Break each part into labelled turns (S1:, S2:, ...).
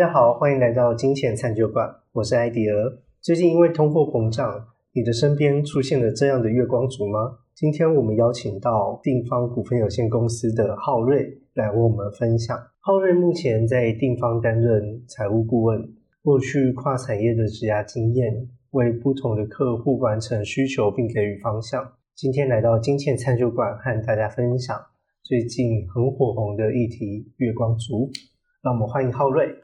S1: 大家好，欢迎来到金钱餐酒馆，我是艾迪尔。最近因为通货膨胀，你的身边出现了这样的月光族吗？今天我们邀请到定方股份有限公司的浩瑞来为我们分享。浩瑞目前在定方担任财务顾问，过去跨产业的职涯经验，为不同的客户完成需求并给予方向。今天来到金钱餐酒馆，和大家分享最近很火红的议题——月光族。让我们欢迎浩瑞。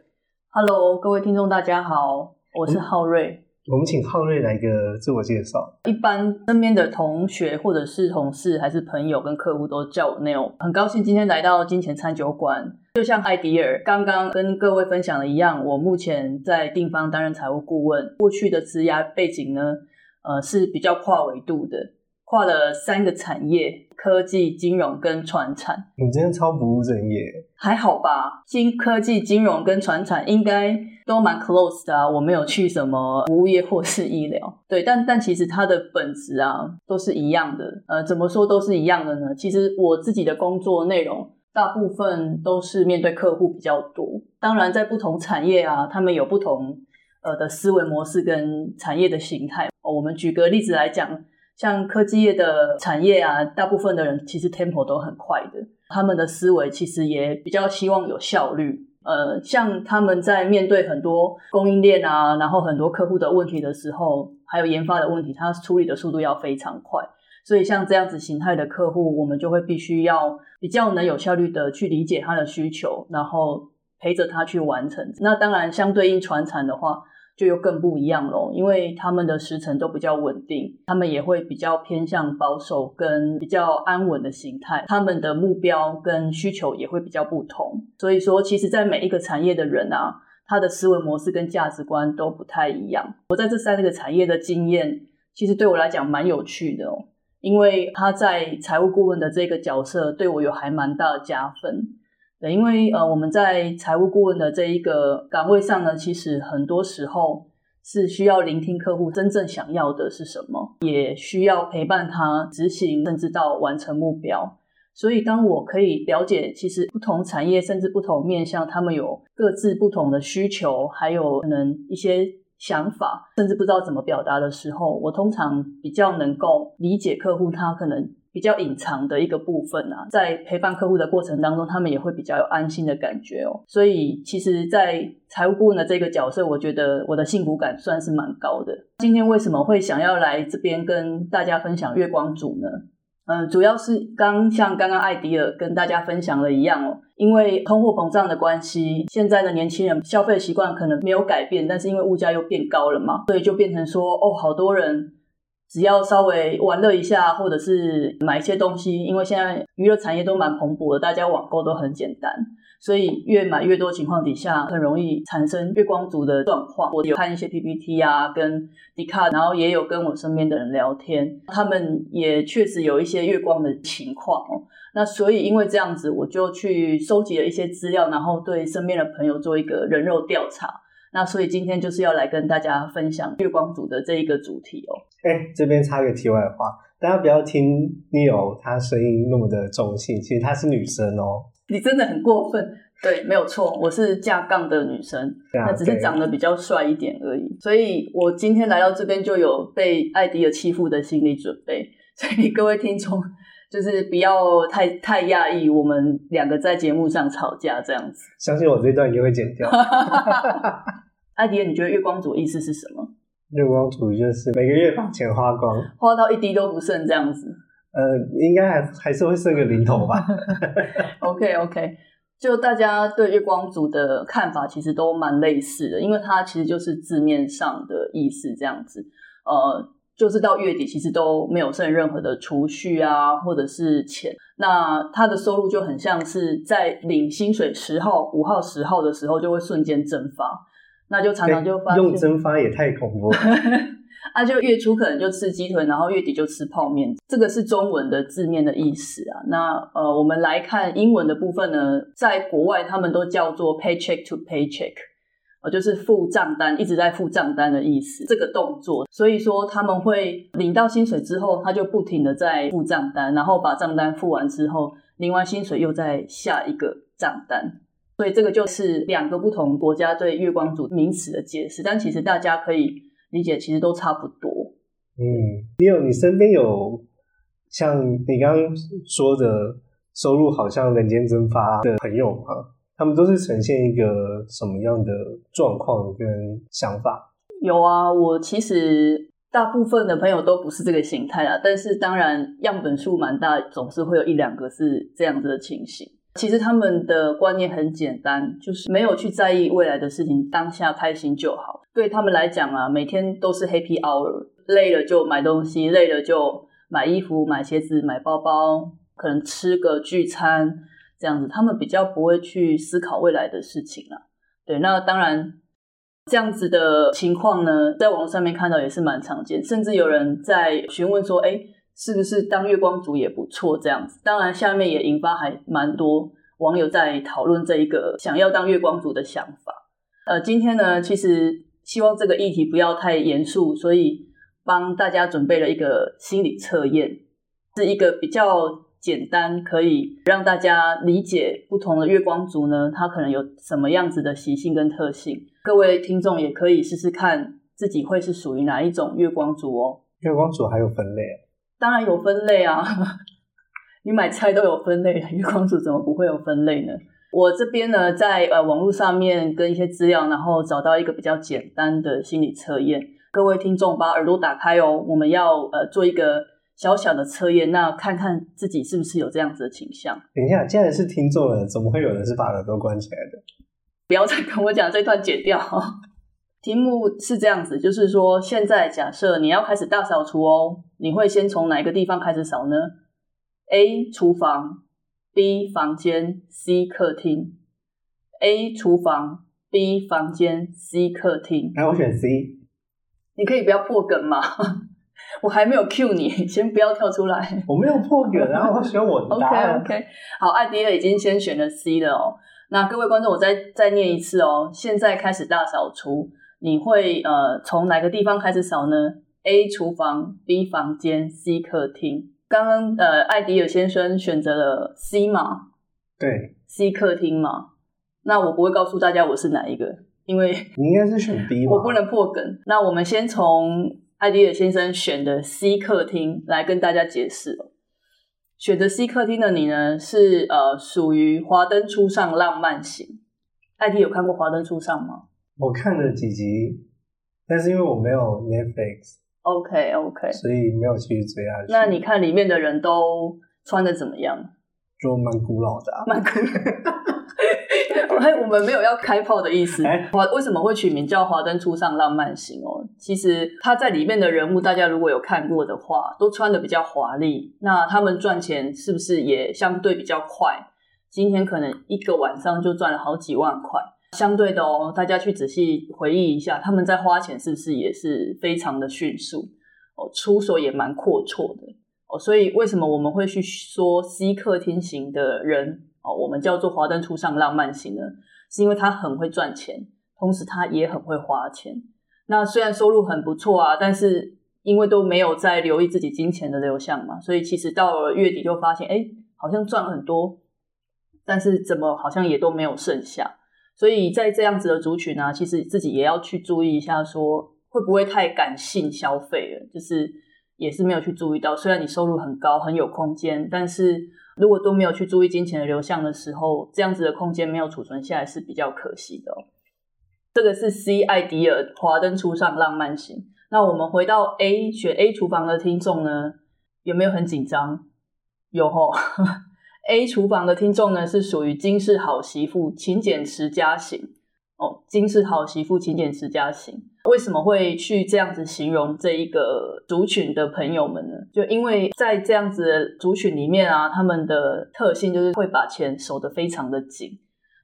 S2: Hello，各位听众，大家好，我是浩瑞。
S1: 我们请浩瑞来个自我介绍。
S2: 一般身边的同学或者是同事，还是朋友跟客户都叫我 Neil。很高兴今天来到金钱餐酒馆。就像艾迪尔刚刚跟各位分享的一样，我目前在定方担任财务顾问。过去的职涯背景呢，呃是比较跨维度的，跨了三个产业：科技、金融跟传产。
S1: 你真的超不务正业。
S2: 还好吧，金科技、金融跟传产应该都蛮 close 的啊。我没有去什么服务业或是医疗，对，但但其实它的本质啊都是一样的。呃，怎么说都是一样的呢？其实我自己的工作内容大部分都是面对客户比较多。当然，在不同产业啊，他们有不同呃的思维模式跟产业的形态。哦我们举个例子来讲。像科技业的产业啊，大部分的人其实 tempo 都很快的，他们的思维其实也比较希望有效率。呃，像他们在面对很多供应链啊，然后很多客户的问题的时候，还有研发的问题，他处理的速度要非常快。所以像这样子形态的客户，我们就会必须要比较能有效率的去理解他的需求，然后陪着他去完成。那当然，相对应传产的话。就又更不一样咯，因为他们的时程都比较稳定，他们也会比较偏向保守跟比较安稳的形态，他们的目标跟需求也会比较不同。所以说，其实，在每一个产业的人啊，他的思维模式跟价值观都不太一样。我在这三个产业的经验，其实对我来讲蛮有趣的哦，因为他在财务顾问的这个角色对我有还蛮大的加分。对，因为呃，我们在财务顾问的这一个岗位上呢，其实很多时候是需要聆听客户真正想要的是什么，也需要陪伴他执行，甚至到完成目标。所以，当我可以了解，其实不同产业甚至不同面向，他们有各自不同的需求，还有可能一些想法，甚至不知道怎么表达的时候，我通常比较能够理解客户他可能。比较隐藏的一个部分啊，在陪伴客户的过程当中，他们也会比较有安心的感觉哦。所以，其实，在财务顾问的这个角色，我觉得我的幸福感算是蛮高的。今天为什么会想要来这边跟大家分享月光族呢？嗯，主要是刚像刚刚艾迪尔跟大家分享了一样哦，因为通货膨胀的关系，现在的年轻人消费习惯可能没有改变，但是因为物价又变高了嘛，所以就变成说，哦，好多人。只要稍微玩乐一下，或者是买一些东西，因为现在娱乐产业都蛮蓬勃的，大家网购都很简单，所以越买越多情况底下，很容易产生月光族的状况。我有看一些 PPT 啊，跟迪卡，然后也有跟我身边的人聊天，他们也确实有一些月光的情况哦。那所以因为这样子，我就去收集了一些资料，然后对身边的朋友做一个人肉调查。那所以今天就是要来跟大家分享月光族的这一个主题哦。
S1: 哎，这边插个题外话，大家不要听 Neil 她声音那么的中性，其实她是女生哦。
S2: 你真的很过分，对，没有错，我是架杠的女生，那只是长得比较帅一点而已。所以我今天来到这边就有被艾迪尔欺负的心理准备，所以各位听众就是不要太太讶异，我们两个在节目上吵架这样子。
S1: 相信我这段一定会剪掉。
S2: 艾迪尔，你觉得月光族意思是什么？
S1: 月光族就是每个月把钱花光，
S2: 花到一滴都不剩这样子。
S1: 呃，应该还还是会剩个零头吧。
S2: OK OK，就大家对月光族的看法其实都蛮类似的，因为它其实就是字面上的意思这样子。呃，就是到月底其实都没有剩任何的储蓄啊，或者是钱，那他的收入就很像是在领薪水十号、五号、十号的时候就会瞬间蒸发。那就常常就发现
S1: 用蒸发也太恐怖了。
S2: 啊，就月初可能就吃鸡腿，然后月底就吃泡面，这个是中文的字面的意思啊。那呃，我们来看英文的部分呢，在国外他们都叫做 paycheck to paycheck，呃，就是付账单，一直在付账单的意思。这个动作，所以说他们会领到薪水之后，他就不停的在付账单，然后把账单付完之后，领完薪水又在下一个账单。所以这个就是两个不同国家对月光族名词的解释，但其实大家可以理解，其实都差不多。
S1: 嗯，你有你身边有像你刚刚说的收入好像人间蒸发的朋友吗？他们都是呈现一个什么样的状况跟想法？
S2: 有啊，我其实大部分的朋友都不是这个形态啊，但是当然样本数蛮大，总是会有一两个是这样子的情形。其实他们的观念很简单，就是没有去在意未来的事情，当下开心就好。对他们来讲啊，每天都是 Happy Hour，累了就买东西，累了就买衣服、买鞋子、买包包，可能吃个聚餐这样子。他们比较不会去思考未来的事情了。对，那当然这样子的情况呢，在网上面看到也是蛮常见，甚至有人在询问说：“哎。”是不是当月光族也不错？这样子，当然下面也引发还蛮多网友在讨论这一个想要当月光族的想法。呃，今天呢，其实希望这个议题不要太严肃，所以帮大家准备了一个心理测验，是一个比较简单，可以让大家理解不同的月光族呢，它可能有什么样子的习性跟特性。各位听众也可以试试看自己会是属于哪一种月光族哦。
S1: 月光族还有分类。
S2: 当然有分类啊，你买菜都有分类，月光族怎么不会有分类呢？我这边呢，在呃网络上面跟一些资料，然后找到一个比较简单的心理测验。各位听众把耳朵打开哦，我们要呃做一个小小的测验，那看看自己是不是有这样子的倾向。
S1: 等一下，既然是听众了，怎么会有人是把耳朵关起来的？
S2: 不要再跟我讲这段剪掉。题目是这样子，就是说，现在假设你要开始大扫除哦，你会先从哪一个地方开始扫呢？A. 厨房，B. 房间，C. 客厅。A. 厨房，B. 房间，C. 客厅。
S1: 哎我选 C。
S2: 你可以不要破梗吗？我还没有 Q 你，先不要跳出来。
S1: 我没有破梗，然后我选我的答
S2: 案。OK OK，好，艾迪尔已经先选了 C 了哦。那各位观众，我再再念一次哦。现在开始大扫除。你会呃从哪个地方开始扫呢？A 厨房，B 房间，C 客厅。刚刚呃艾迪尔先生选择了 C 嘛？
S1: 对
S2: ，C 客厅嘛。那我不会告诉大家我是哪一个，因为
S1: 你应该是选 B
S2: 我不能破梗。那我们先从艾迪尔先生选的 C 客厅来跟大家解释选择 C 客厅的你呢，是呃属于华灯初上浪漫型。艾迪有看过华灯初上吗？
S1: 我看了几集，但是因为我没有 Netflix，OK
S2: OK，
S1: 所以没有继续追下去。
S2: 那你看里面的人都穿的怎么样？
S1: 就蛮古老的，
S2: 蛮古老。我们没有要开炮的意思。华为什么会取名叫《华灯初上浪漫型》哦？其实他在里面的人物，大家如果有看过的话，都穿的比较华丽。那他们赚钱是不是也相对比较快？今天可能一个晚上就赚了好几万块。相对的哦，大家去仔细回忆一下，他们在花钱是不是也是非常的迅速哦，出手也蛮阔绰的哦，所以为什么我们会去说 C 客厅型的人哦，我们叫做华灯初上浪漫型呢？是因为他很会赚钱，同时他也很会花钱。那虽然收入很不错啊，但是因为都没有在留意自己金钱的流向嘛，所以其实到了月底就发现，哎，好像赚了很多，但是怎么好像也都没有剩下。所以在这样子的族群呢，其实自己也要去注意一下，说会不会太感性消费了，就是也是没有去注意到。虽然你收入很高，很有空间，但是如果都没有去注意金钱的流向的时候，这样子的空间没有储存下来是比较可惜的。这个是 C 艾迪尔华灯初上浪漫型。那我们回到 A 选 A 厨房的听众呢，有没有很紧张？有吼。A 厨房的听众呢，是属于金氏好媳妇、勤俭持家型哦。金氏好媳妇、勤俭持家型，为什么会去这样子形容这一个族群的朋友们呢？就因为在这样子的族群里面啊，他们的特性就是会把钱守得非常的紧。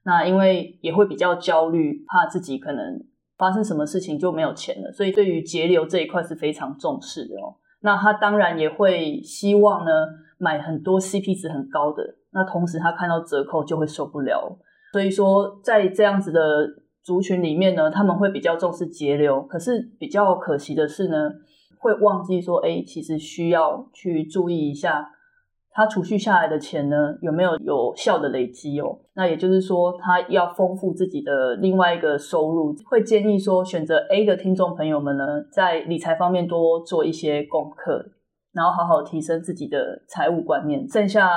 S2: 那因为也会比较焦虑，怕自己可能发生什么事情就没有钱了，所以对于节流这一块是非常重视的哦。那他当然也会希望呢。买很多 CP 值很高的，那同时他看到折扣就会受不了。所以说，在这样子的族群里面呢，他们会比较重视节流。可是比较可惜的是呢，会忘记说，哎，其实需要去注意一下他储蓄下来的钱呢，有没有有效的累积哦？那也就是说，他要丰富自己的另外一个收入，会建议说，选择 A 的听众朋友们呢，在理财方面多做一些功课，然后好好提升自己的财务观念。剩下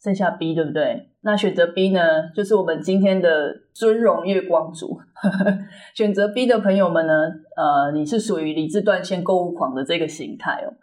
S2: 剩下 B 对不对？那选择 B 呢，就是我们今天的尊荣月光族。选择 B 的朋友们呢，呃，你是属于理智断线购物狂的这个形态哦。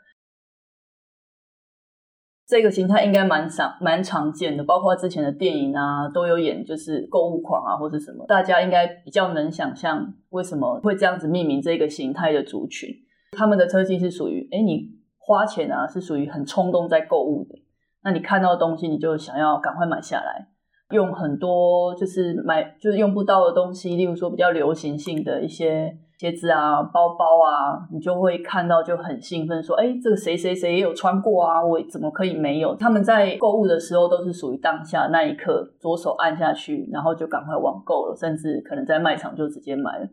S2: 这个形态应该蛮常蛮常见的，包括之前的电影啊都有演，就是购物狂啊或者什么，大家应该比较能想象为什么会这样子命名这个形态的族群。他们的特性是属于，哎，你花钱啊是属于很冲动在购物的，那你看到东西你就想要赶快买下来，用很多就是买就是用不到的东西，例如说比较流行性的一些。鞋子啊，包包啊，你就会看到就很兴奋，说：“哎，这个谁谁谁也有穿过啊，我怎么可以没有？”他们在购物的时候都是属于当下那一刻，左手按下去，然后就赶快网购了，甚至可能在卖场就直接买了。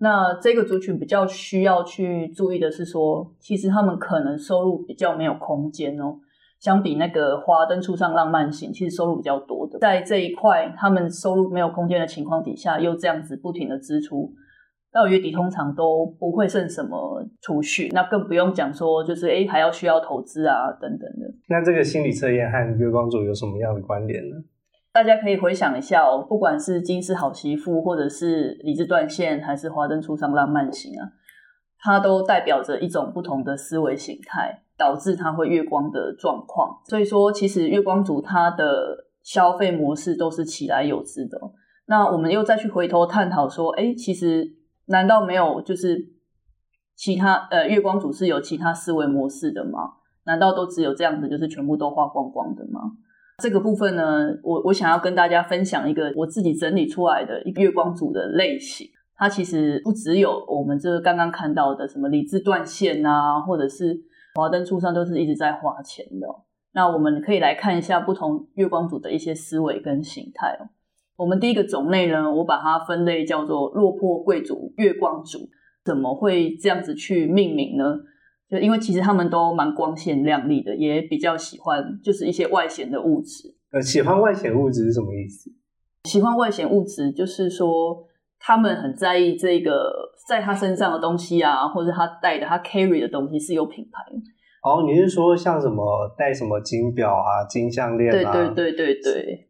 S2: 那这个族群比较需要去注意的是说，其实他们可能收入比较没有空间哦，相比那个花灯初上浪漫型，其实收入比较多的，在这一块他们收入没有空间的情况底下，又这样子不停的支出。到月底通常都不会剩什么储蓄，那更不用讲说就是哎还要需要投资啊等等的。
S1: 那这个心理测验和月光族有什么样的关联呢？
S2: 大家可以回想一下哦，不管是金丝好媳妇，或者是理智断线，还是华灯初上浪漫型啊，它都代表着一种不同的思维形态，导致它会月光的状况。所以说，其实月光族它的消费模式都是起来有之的。那我们又再去回头探讨说，哎，其实。难道没有就是其他呃月光族是有其他思维模式的吗？难道都只有这样子就是全部都花光光的吗？这个部分呢，我我想要跟大家分享一个我自己整理出来的一个月光族的类型。它其实不只有我们这刚刚看到的什么理智断线啊，或者是华灯初上都是一直在花钱的。那我们可以来看一下不同月光族的一些思维跟形态哦。我们第一个种类呢，我把它分类叫做落魄贵族月光族。怎么会这样子去命名呢？就因为其实他们都蛮光鲜亮丽的，也比较喜欢就是一些外显的物质。
S1: 呃，喜欢外显物质是什么意思？
S2: 喜欢外显物质就是说他们很在意这个在他身上的东西啊，或者他带的他 carry 的东西是有品牌。
S1: 哦，你是说像什么戴什么金表啊、金项链
S2: 啊？对对对对对。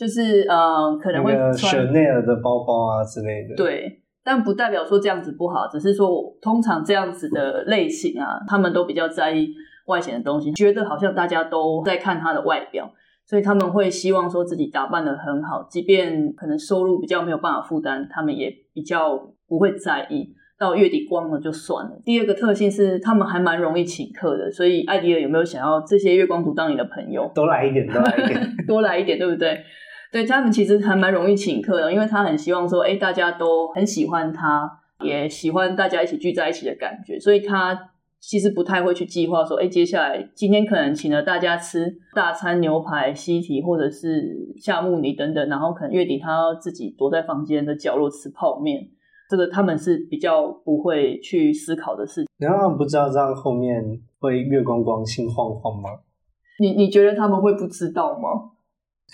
S2: 就是呃，可能会
S1: 穿内尔的包包啊之类的。
S2: 对，但不代表说这样子不好，只是说通常这样子的类型啊，他们都比较在意外显的东西，觉得好像大家都在看他的外表，所以他们会希望说自己打扮的很好，即便可能收入比较没有办法负担，他们也比较不会在意。到月底光了就算了。第二个特性是，他们还蛮容易请客的，所以艾迪尔有没有想要这些月光族当你的朋友？
S1: 多来一点，多来一点，
S2: 多来一点，对不对？对他们其实还蛮容易请客的，因为他很希望说，哎，大家都很喜欢他，也喜欢大家一起聚在一起的感觉，所以他其实不太会去计划说，哎，接下来今天可能请了大家吃大餐牛排、西提或者是夏目尼等等，然后可能月底他要自己躲在房间的角落吃泡面，这个他们是比较不会去思考的事情。
S1: 然后他们不知道这样后面会月光光、心慌慌吗？
S2: 你你觉得他们会不知道吗？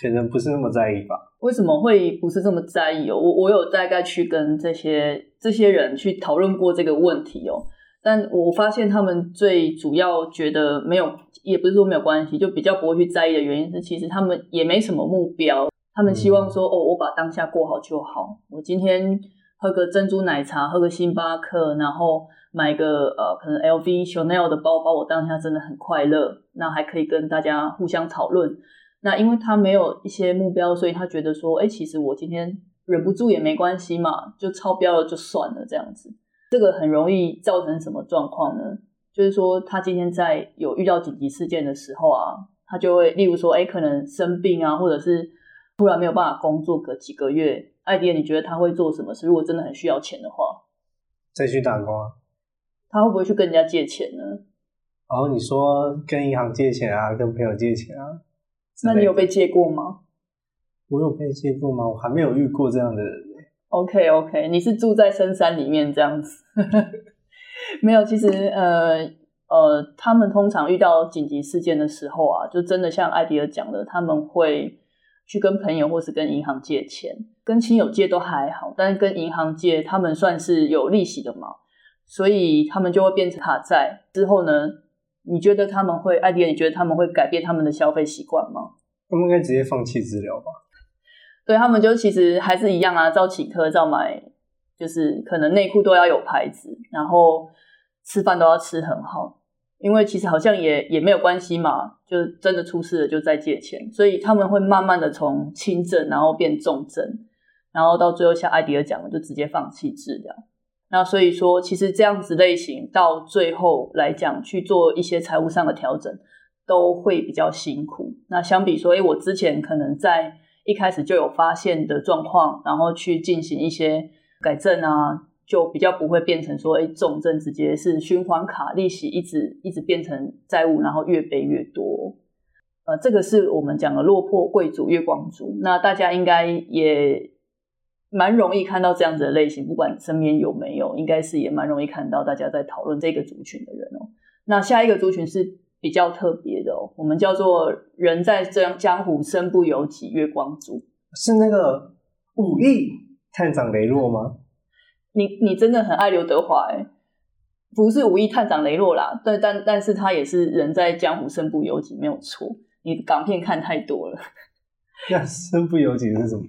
S1: 可能不是那么在意吧？
S2: 为什么会不是这么在意哦？我我有大概去跟这些这些人去讨论过这个问题哦，但我发现他们最主要觉得没有，也不是说没有关系，就比较不会去在意的原因是，其实他们也没什么目标，他们希望说哦，我把当下过好就好。我今天喝个珍珠奶茶，喝个星巴克，然后买个呃可能 LV、Chanel 的包包，我当下真的很快乐。那还可以跟大家互相讨论。那因为他没有一些目标，所以他觉得说，哎，其实我今天忍不住也没关系嘛，就超标了就算了这样子。这个很容易造成什么状况呢？就是说，他今天在有遇到紧急事件的时候啊，他就会，例如说，哎，可能生病啊，或者是突然没有办法工作个几个月。艾迪，你觉得他会做什么事？如果真的很需要钱的话，
S1: 再去打工。
S2: 他会不会去跟人家借钱呢？
S1: 哦，你说跟银行借钱啊，跟朋友借钱啊？
S2: 那你有被借过吗？
S1: 我有被借过吗？我还没有遇过这样的人。
S2: OK OK，你是住在深山里面这样子？没有，其实呃，呃，他们通常遇到紧急事件的时候啊，就真的像艾迪尔讲的，他们会去跟朋友或是跟银行借钱，跟亲友借都还好，但是跟银行借，他们算是有利息的嘛，所以他们就会变成卡债。之后呢，你觉得他们会，艾迪尔，你觉得他们会改变他们的消费习惯吗？
S1: 他们应该直接放弃治疗吧？
S2: 对他们就其实还是一样啊，照请客，照买，就是可能内裤都要有牌子，然后吃饭都要吃很好。因为其实好像也也没有关系嘛，就真的出事了就再借钱，所以他们会慢慢的从轻症然后变重症，然后到最后像艾迪尔讲的，就直接放弃治疗。那所以说，其实这样子类型到最后来讲去做一些财务上的调整，都会比较辛苦。那相比说，哎，我之前可能在一开始就有发现的状况，然后去进行一些改正啊。就比较不会变成说，哎，重症直接是循环卡利息一直一直变成债务，然后越背越多。呃，这个是我们讲的落魄贵族月光族。那大家应该也蛮容易看到这样子的类型，不管身边有没有，应该是也蛮容易看到大家在讨论这个族群的人哦。那下一个族群是比较特别的哦，我们叫做人在这样江湖身不由己月光族，
S1: 是那个武艺探长雷洛吗？
S2: 你你真的很爱刘德华哎，不是武艺探长雷洛啦，对，但但是他也是人在江湖身不由己，没有错。你港片看太多了。
S1: 那身不由己是什么？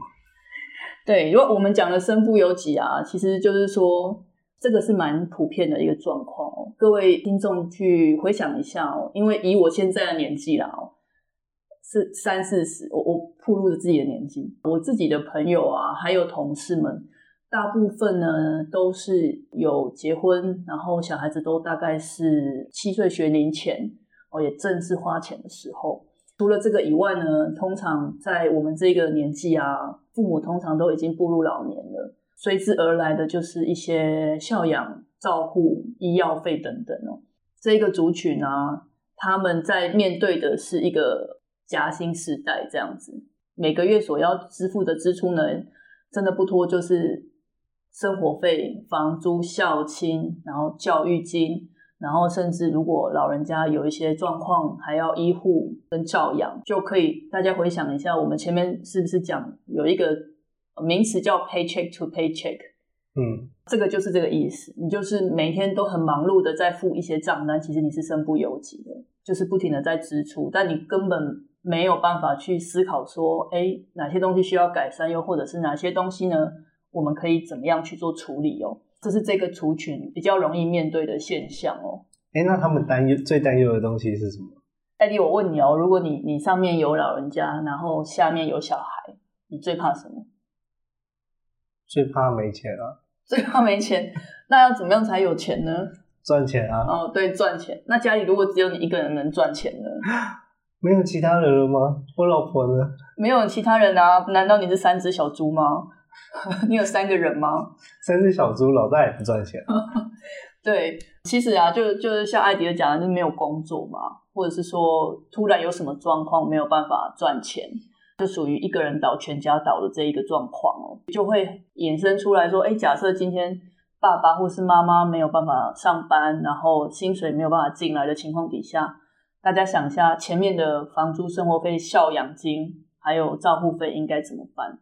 S2: 对，如果我们讲的身不由己啊，其实就是说这个是蛮普遍的一个状况哦。各位听众去回想一下哦，因为以我现在的年纪啦哦，是三四十，我我暴露了自己的年纪，我自己的朋友啊，还有同事们。大部分呢都是有结婚，然后小孩子都大概是七岁学龄前哦，也正是花钱的时候。除了这个以外呢，通常在我们这个年纪啊，父母通常都已经步入老年了，随之而来的就是一些孝养、照护、医药费等等哦。这个族群啊，他们在面对的是一个夹心时代，这样子，每个月所要支付的支出呢，真的不多，就是。生活费、房租、孝亲，然后教育金，然后甚至如果老人家有一些状况，还要医护跟照养，就可以大家回想一下，我们前面是不是讲有一个名词叫 paycheck to paycheck？
S1: 嗯，
S2: 这个就是这个意思。你就是每天都很忙碌的在付一些账单，其实你是身不由己的，就是不停的在支出，但你根本没有办法去思考说，哎，哪些东西需要改善，又或者是哪些东西呢？我们可以怎么样去做处理哦？这是这个族群比较容易面对的现象哦。
S1: 哎，那他们担忧最担忧的东西是什么？
S2: 艾迪，我问你哦，如果你你上面有老人家，然后下面有小孩，你最怕什么？
S1: 最怕没钱啊！
S2: 最怕没钱，那要怎么样才有钱呢？
S1: 赚钱啊！
S2: 哦，对，赚钱。那家里如果只有你一个人能赚钱呢？
S1: 没有其他人了吗？我老婆呢？
S2: 没有其他人啊？难道你是三只小猪吗？你有三个人吗？
S1: 三只小猪，老大也不赚钱。
S2: 对，其实啊，就就是像艾迪尔讲的，就没有工作嘛，或者是说突然有什么状况没有办法赚钱，就属于一个人倒全家倒的这一个状况哦，就会衍生出来说，哎，假设今天爸爸或是妈妈没有办法上班，然后薪水没有办法进来的情况底下，大家想一下，前面的房租、生活费、孝养金还有照护费应该怎么办？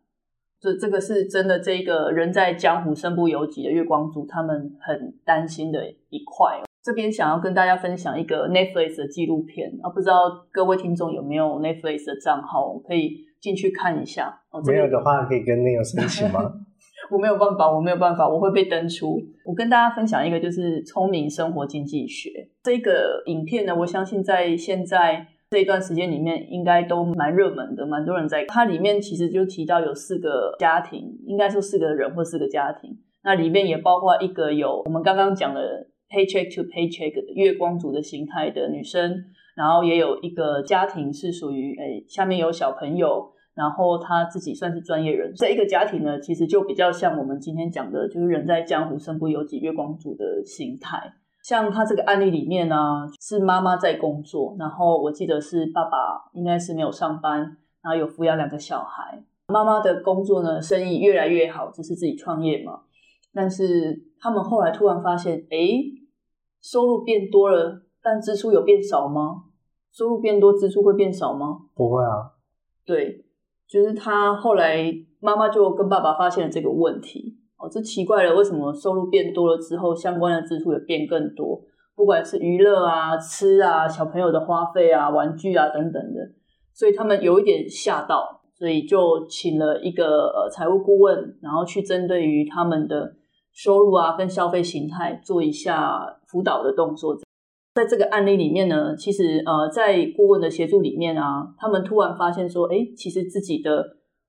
S2: 这这个是真的，这个人在江湖身不由己的月光族，他们很担心的一块。这边想要跟大家分享一个 Netflix 的纪录片啊，不知道各位听众有没有 Netflix 的账号，可以进去看一下。
S1: 没有的话，可以跟那个申请吗？
S2: 我没有办法，我没有办法，我会被登出。我跟大家分享一个，就是聪明生活经济学这个影片呢，我相信在现在。这一段时间里面，应该都蛮热门的，蛮多人在。它里面其实就提到有四个家庭，应该说四个人或四个家庭。那里面也包括一个有我们刚刚讲的 paycheck to paycheck 月光族的形态的女生，然后也有一个家庭是属于诶下面有小朋友，然后他自己算是专业人。这一个家庭呢，其实就比较像我们今天讲的，就是人在江湖身不由己月光族的形态。像他这个案例里面呢，是妈妈在工作，然后我记得是爸爸应该是没有上班，然后有抚养两个小孩。妈妈的工作呢，生意越来越好，只是自己创业嘛。但是他们后来突然发现，哎，收入变多了，但支出有变少吗？收入变多，支出会变少吗？
S1: 不会啊。
S2: 对，就是他后来妈妈就跟爸爸发现了这个问题。哦，这奇怪了，为什么收入变多了之后，相关的支出也变更多？不管是娱乐啊、吃啊、小朋友的花费啊、玩具啊等等的，所以他们有一点吓到，所以就请了一个呃财务顾问，然后去针对于他们的收入啊跟消费形态做一下辅导的动作。在这个案例里面呢，其实呃在顾问的协助里面啊，他们突然发现说，哎，其实自己的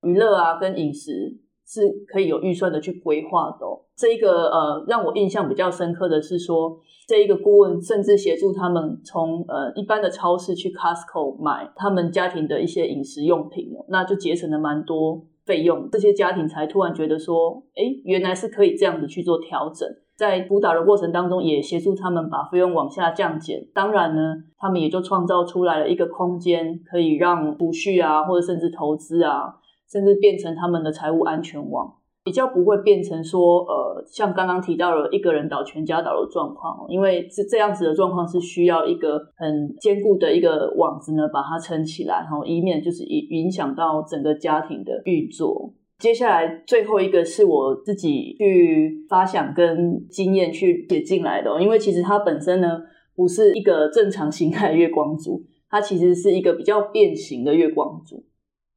S2: 娱乐啊跟饮食。是可以有预算的去规划的。这一个呃，让我印象比较深刻的是说，这一个顾问甚至协助他们从呃一般的超市去 Costco 买他们家庭的一些饮食用品，那就节省了蛮多费用。这些家庭才突然觉得说，哎，原来是可以这样子去做调整。在辅导的过程当中，也协助他们把费用往下降减。当然呢，他们也就创造出来了一个空间，可以让储蓄啊，或者甚至投资啊。甚至变成他们的财务安全网，比较不会变成说，呃，像刚刚提到了一个人倒全家倒的状况，因为这这样子的状况是需要一个很坚固的一个网子呢，把它撑起来，然后以免就是影影响到整个家庭的运作。接下来最后一个是我自己去发想跟经验去写进来的，因为其实它本身呢不是一个正常 形态月光族，它其实是一个比较变形的月光族。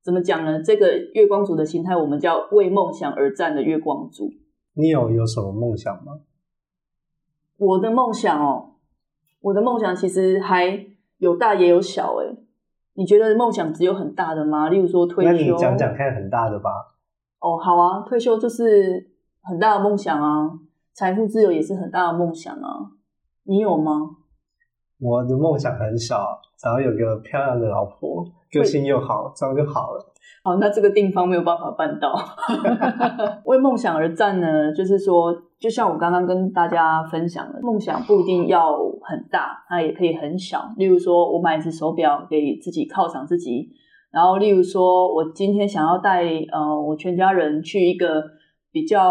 S2: 怎么讲呢？这个月光族的心态，我们叫为梦想而战的月光族。
S1: 你有有什么梦想吗？
S2: 我的梦想哦，我的梦想其实还有大也有小哎。你觉得梦想只有很大的吗？例如说退休？那
S1: 你讲讲看很大的吧。
S2: 哦，好啊，退休就是很大的梦想啊，财富自由也是很大的梦想啊。你有吗？
S1: 我的梦想很小，想要有个漂亮的老婆。个性又好，这样就好了。
S2: 好，那这个地方没有办法办到。为梦想而战呢，就是说，就像我刚刚跟大家分享的，梦想不一定要很大，它也可以很小。例如说，我买一只手表给自己犒赏自己，然后例如说我今天想要带呃我全家人去一个比较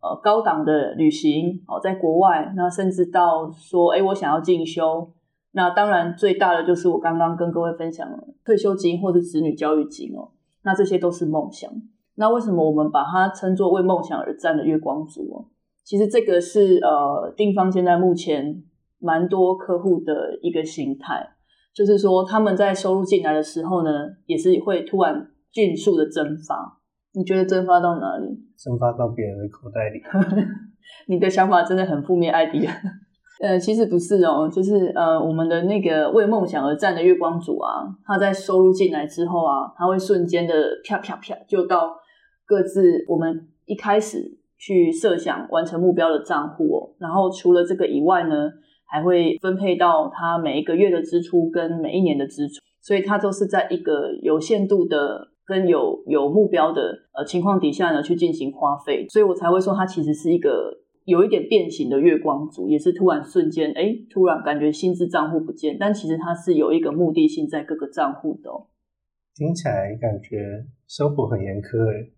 S2: 呃高档的旅行哦，在国外，那甚至到说，哎，我想要进修。那当然，最大的就是我刚刚跟各位分享的退休金或者子女教育金哦。那这些都是梦想。那为什么我们把它称作为梦想而战的月光族哦？其实这个是呃定方现在目前蛮多客户的一个心态，就是说他们在收入进来的时候呢，也是会突然迅速的蒸发。你觉得蒸发到哪里？
S1: 蒸发到别人的口袋里。
S2: 你的想法真的很负面，艾迪。呃，其实不是哦，就是呃，我们的那个为梦想而战的月光族啊，他在收入进来之后啊，他会瞬间的啪啪啪就到各自我们一开始去设想完成目标的账户哦。然后除了这个以外呢，还会分配到他每一个月的支出跟每一年的支出，所以他都是在一个有限度的跟有有目标的呃情况底下呢去进行花费，所以我才会说他其实是一个。有一点变形的月光族，也是突然瞬间，哎，突然感觉薪资账户不见，但其实它是有一个目的性在各个账户的。
S1: 听起来感觉生活很严苛，哎，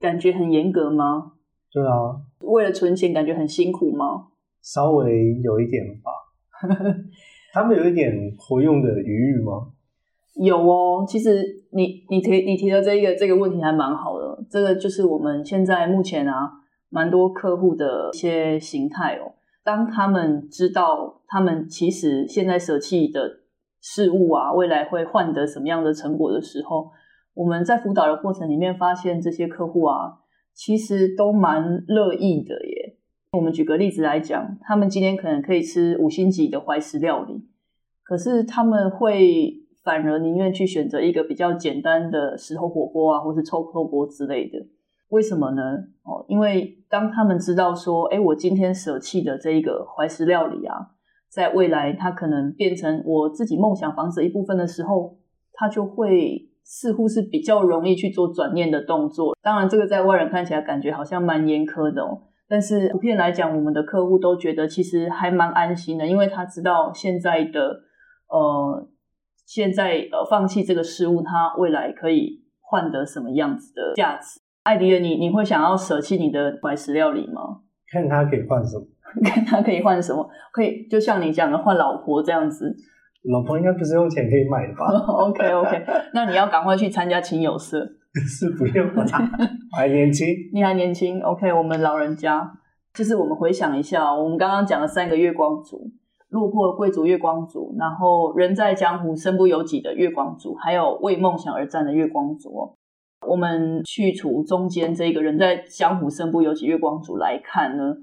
S2: 感觉很严格吗？
S1: 对啊，
S2: 为了存钱，感觉很辛苦吗？
S1: 稍微有一点吧。他们有一点活用的余裕吗？
S2: 有哦，其实你你提你提的这一个这个问题还蛮好的，这个就是我们现在目前啊。蛮多客户的一些形态哦，当他们知道他们其实现在舍弃的事物啊，未来会换得什么样的成果的时候，我们在辅导的过程里面发现，这些客户啊，其实都蛮乐意的耶。我们举个例子来讲，他们今天可能可以吃五星级的怀石料理，可是他们会反而宁愿去选择一个比较简单的石头火锅啊，或是臭臭锅之类的。为什么呢？哦，因为当他们知道说，哎，我今天舍弃的这一个怀石料理啊，在未来它可能变成我自己梦想房子一部分的时候，他就会似乎是比较容易去做转念的动作。当然，这个在外人看起来感觉好像蛮严苛的哦，但是普遍来讲，我们的客户都觉得其实还蛮安心的，因为他知道现在的呃，现在呃放弃这个事物，他未来可以换得什么样子的价值。艾迪尔，你你会想要舍弃你的怀石料理吗？
S1: 看他可以换什么。
S2: 看他可以换什么，可以就像你讲的换老婆这样子。
S1: 老婆应该不是用钱可以买的吧？
S2: OK OK，那你要赶快去参加亲友社。
S1: 是不用了，还年轻。
S2: 你还年轻，OK。我们老人家，就是我们回想一下，我们刚刚讲了三个月光族，落魄贵族月光族，然后人在江湖身不由己的月光族，还有为梦想而战的月光族。我们去除中间这个人在江湖身不由己月光族来看呢，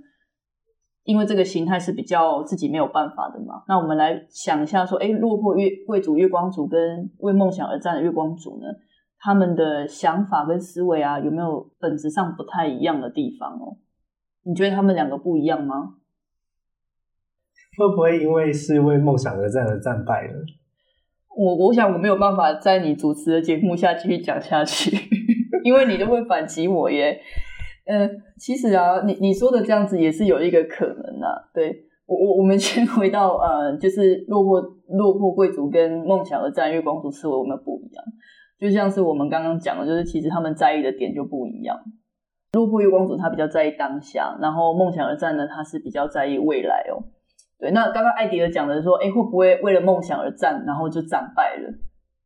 S2: 因为这个形态是比较自己没有办法的嘛。那我们来想一下，说，哎，落魄月贵族月光族跟为梦想而战的月光族呢？他们的想法跟思维啊，有没有本质上不太一样的地方哦？你觉得他们两个不一样吗？
S1: 会不会因为是为梦想而战而战败了？
S2: 我我想我没有办法在你主持的节目下继续讲下去，因为你都会反击我耶。呃，其实啊，你你说的这样子也是有一个可能啊。对我我我们 先回到呃，就是落魄落魄贵族跟梦想而战月光族思维我们不一样。就像是我们刚刚讲的，就是其实他们在意的点就不一样。落魄月光族他比较在意当下，然后梦想而战呢，他是比较在意未来哦。对，那刚刚艾迪尔讲的说，哎，会不会为了梦想而战，然后就战败了？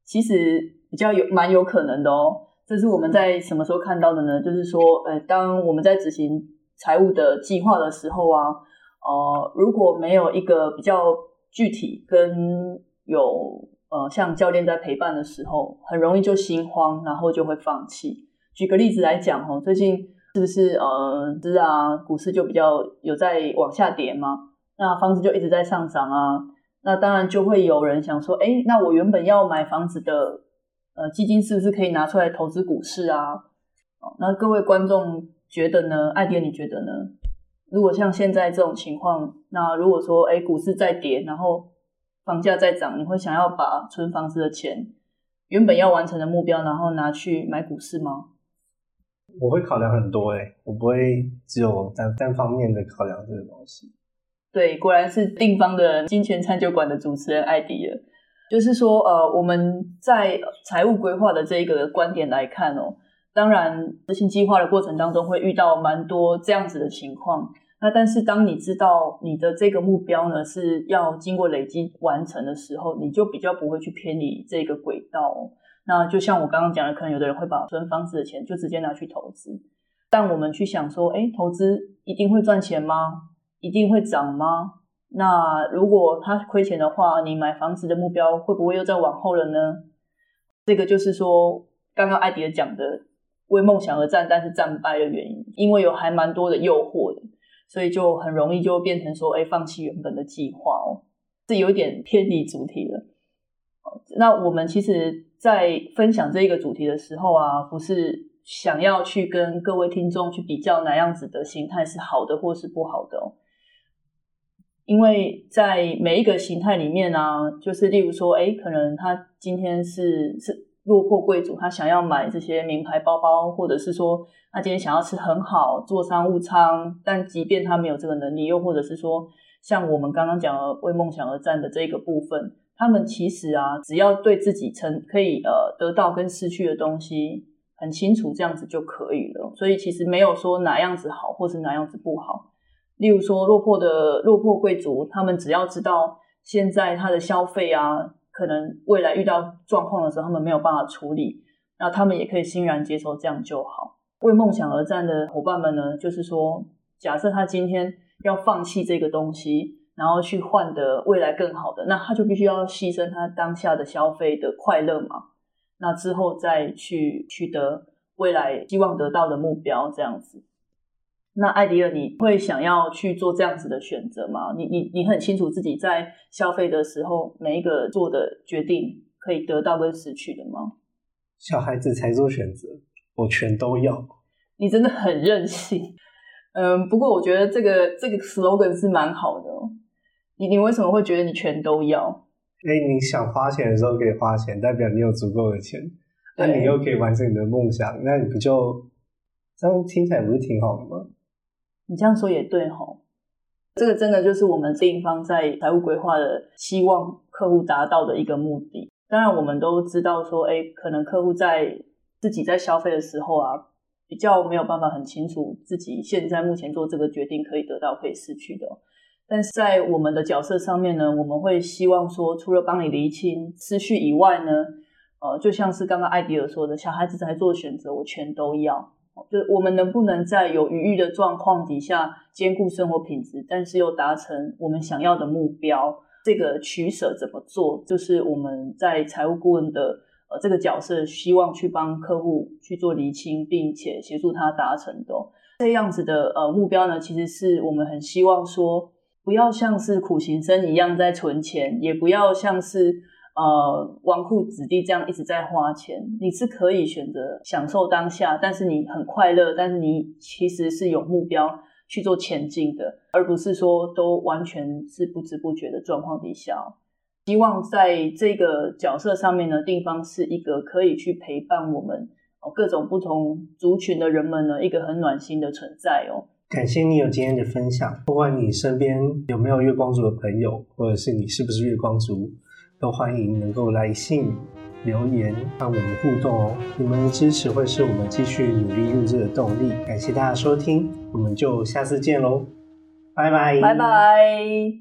S2: 其实比较有蛮有可能的哦。这是我们在什么时候看到的呢？就是说，呃，当我们在执行财务的计划的时候啊，呃，如果没有一个比较具体跟有。呃，像教练在陪伴的时候，很容易就心慌，然后就会放弃。举个例子来讲，哈，最近是不是呃，是啊，股市就比较有在往下跌吗？那房子就一直在上涨啊。那当然就会有人想说，哎，那我原本要买房子的呃基金，是不是可以拿出来投资股市啊？那各位观众觉得呢？艾迪，你觉得呢？如果像现在这种情况，那如果说哎，股市在跌，然后房价在涨，你会想要把存房子的钱原本要完成的目标，然后拿去买股市吗？
S1: 我会考量很多诶，我不会只有单单方面的考量这个东西。
S2: 对，果然是定方的金钱餐酒馆的主持人艾迪尔。就是说，呃，我们在财务规划的这一个观点来看哦，当然执行计划的过程当中会遇到蛮多这样子的情况。那但是当你知道你的这个目标呢是要经过累积完成的时候，你就比较不会去偏离这个轨道。那就像我刚刚讲的，可能有的人会把存房子的钱就直接拿去投资，但我们去想说，哎，投资一定会赚钱吗？一定会涨吗？那如果他亏钱的话，你买房子的目标会不会又再往后了呢？这个就是说，刚刚艾迪尔讲的为梦想而战，但是战败的原因，因为有还蛮多的诱惑的。所以就很容易就变成说，哎，放弃原本的计划哦，这有点偏离主题了。那我们其实，在分享这个主题的时候啊，不是想要去跟各位听众去比较哪样子的形态是好的或是不好的，因为在每一个形态里面呢，就是例如说，哎，可能他今天是是。落魄贵族，他想要买这些名牌包包，或者是说他今天想要吃很好，坐商务舱，但即便他没有这个能力，又或者是说像我们刚刚讲的为梦想而战的这个部分，他们其实啊，只要对自己成可以呃得到跟失去的东西很清楚，这样子就可以了。所以其实没有说哪样子好，或是哪样子不好。例如说落魄的落魄贵族，他们只要知道现在他的消费啊。可能未来遇到状况的时候，他们没有办法处理，那他们也可以欣然接受，这样就好。为梦想而战的伙伴们呢，就是说，假设他今天要放弃这个东西，然后去换得未来更好的，那他就必须要牺牲他当下的消费的快乐嘛。那之后再去取得未来希望得到的目标，这样子。那艾迪尔，你会想要去做这样子的选择吗？你你你很清楚自己在消费的时候，每一个做的决定可以得到跟失去的吗？
S1: 小孩子才做选择，我全都要。
S2: 你真的很任性。嗯，不过我觉得这个这个 slogan 是蛮好的。你你为什么会觉得你全都要？
S1: 哎，你想花钱的时候可以花钱，代表你有足够的钱，那你又可以完成你的梦想，那你不就这样听起来不是挺好的吗？
S2: 你这样说也对吼，这个真的就是我们另一方在财务规划的希望客户达到的一个目的。当然，我们都知道说，哎，可能客户在自己在消费的时候啊，比较没有办法很清楚自己现在目前做这个决定可以得到可以失去的。但是在我们的角色上面呢，我们会希望说，除了帮你厘清思绪以外呢，呃，就像是刚刚艾迪尔说的，小孩子在做选择，我全都要。就是我们能不能在有余裕的状况底下兼顾生活品质，但是又达成我们想要的目标？这个取舍怎么做？就是我们在财务顾问的呃这个角色，希望去帮客户去做厘清，并且协助他达成的这样子的呃目标呢？其实是我们很希望说。不要像是苦行僧一样在存钱，也不要像是呃纨绔子弟这样一直在花钱。你是可以选择享受当下，但是你很快乐，但是你其实是有目标去做前进的，而不是说都完全是不知不觉的状况底下。希望在这个角色上面呢，地方是一个可以去陪伴我们哦各种不同族群的人们呢，一个很暖心的存在哦。
S1: 感谢你有今天的分享，不管你身边有没有月光族的朋友，或者是你是不是月光族，都欢迎能够来信留言和我们互动哦。你们的支持会是我们继续努力录制的动力。感谢大家收听，我们就下次见喽，拜拜，
S2: 拜拜。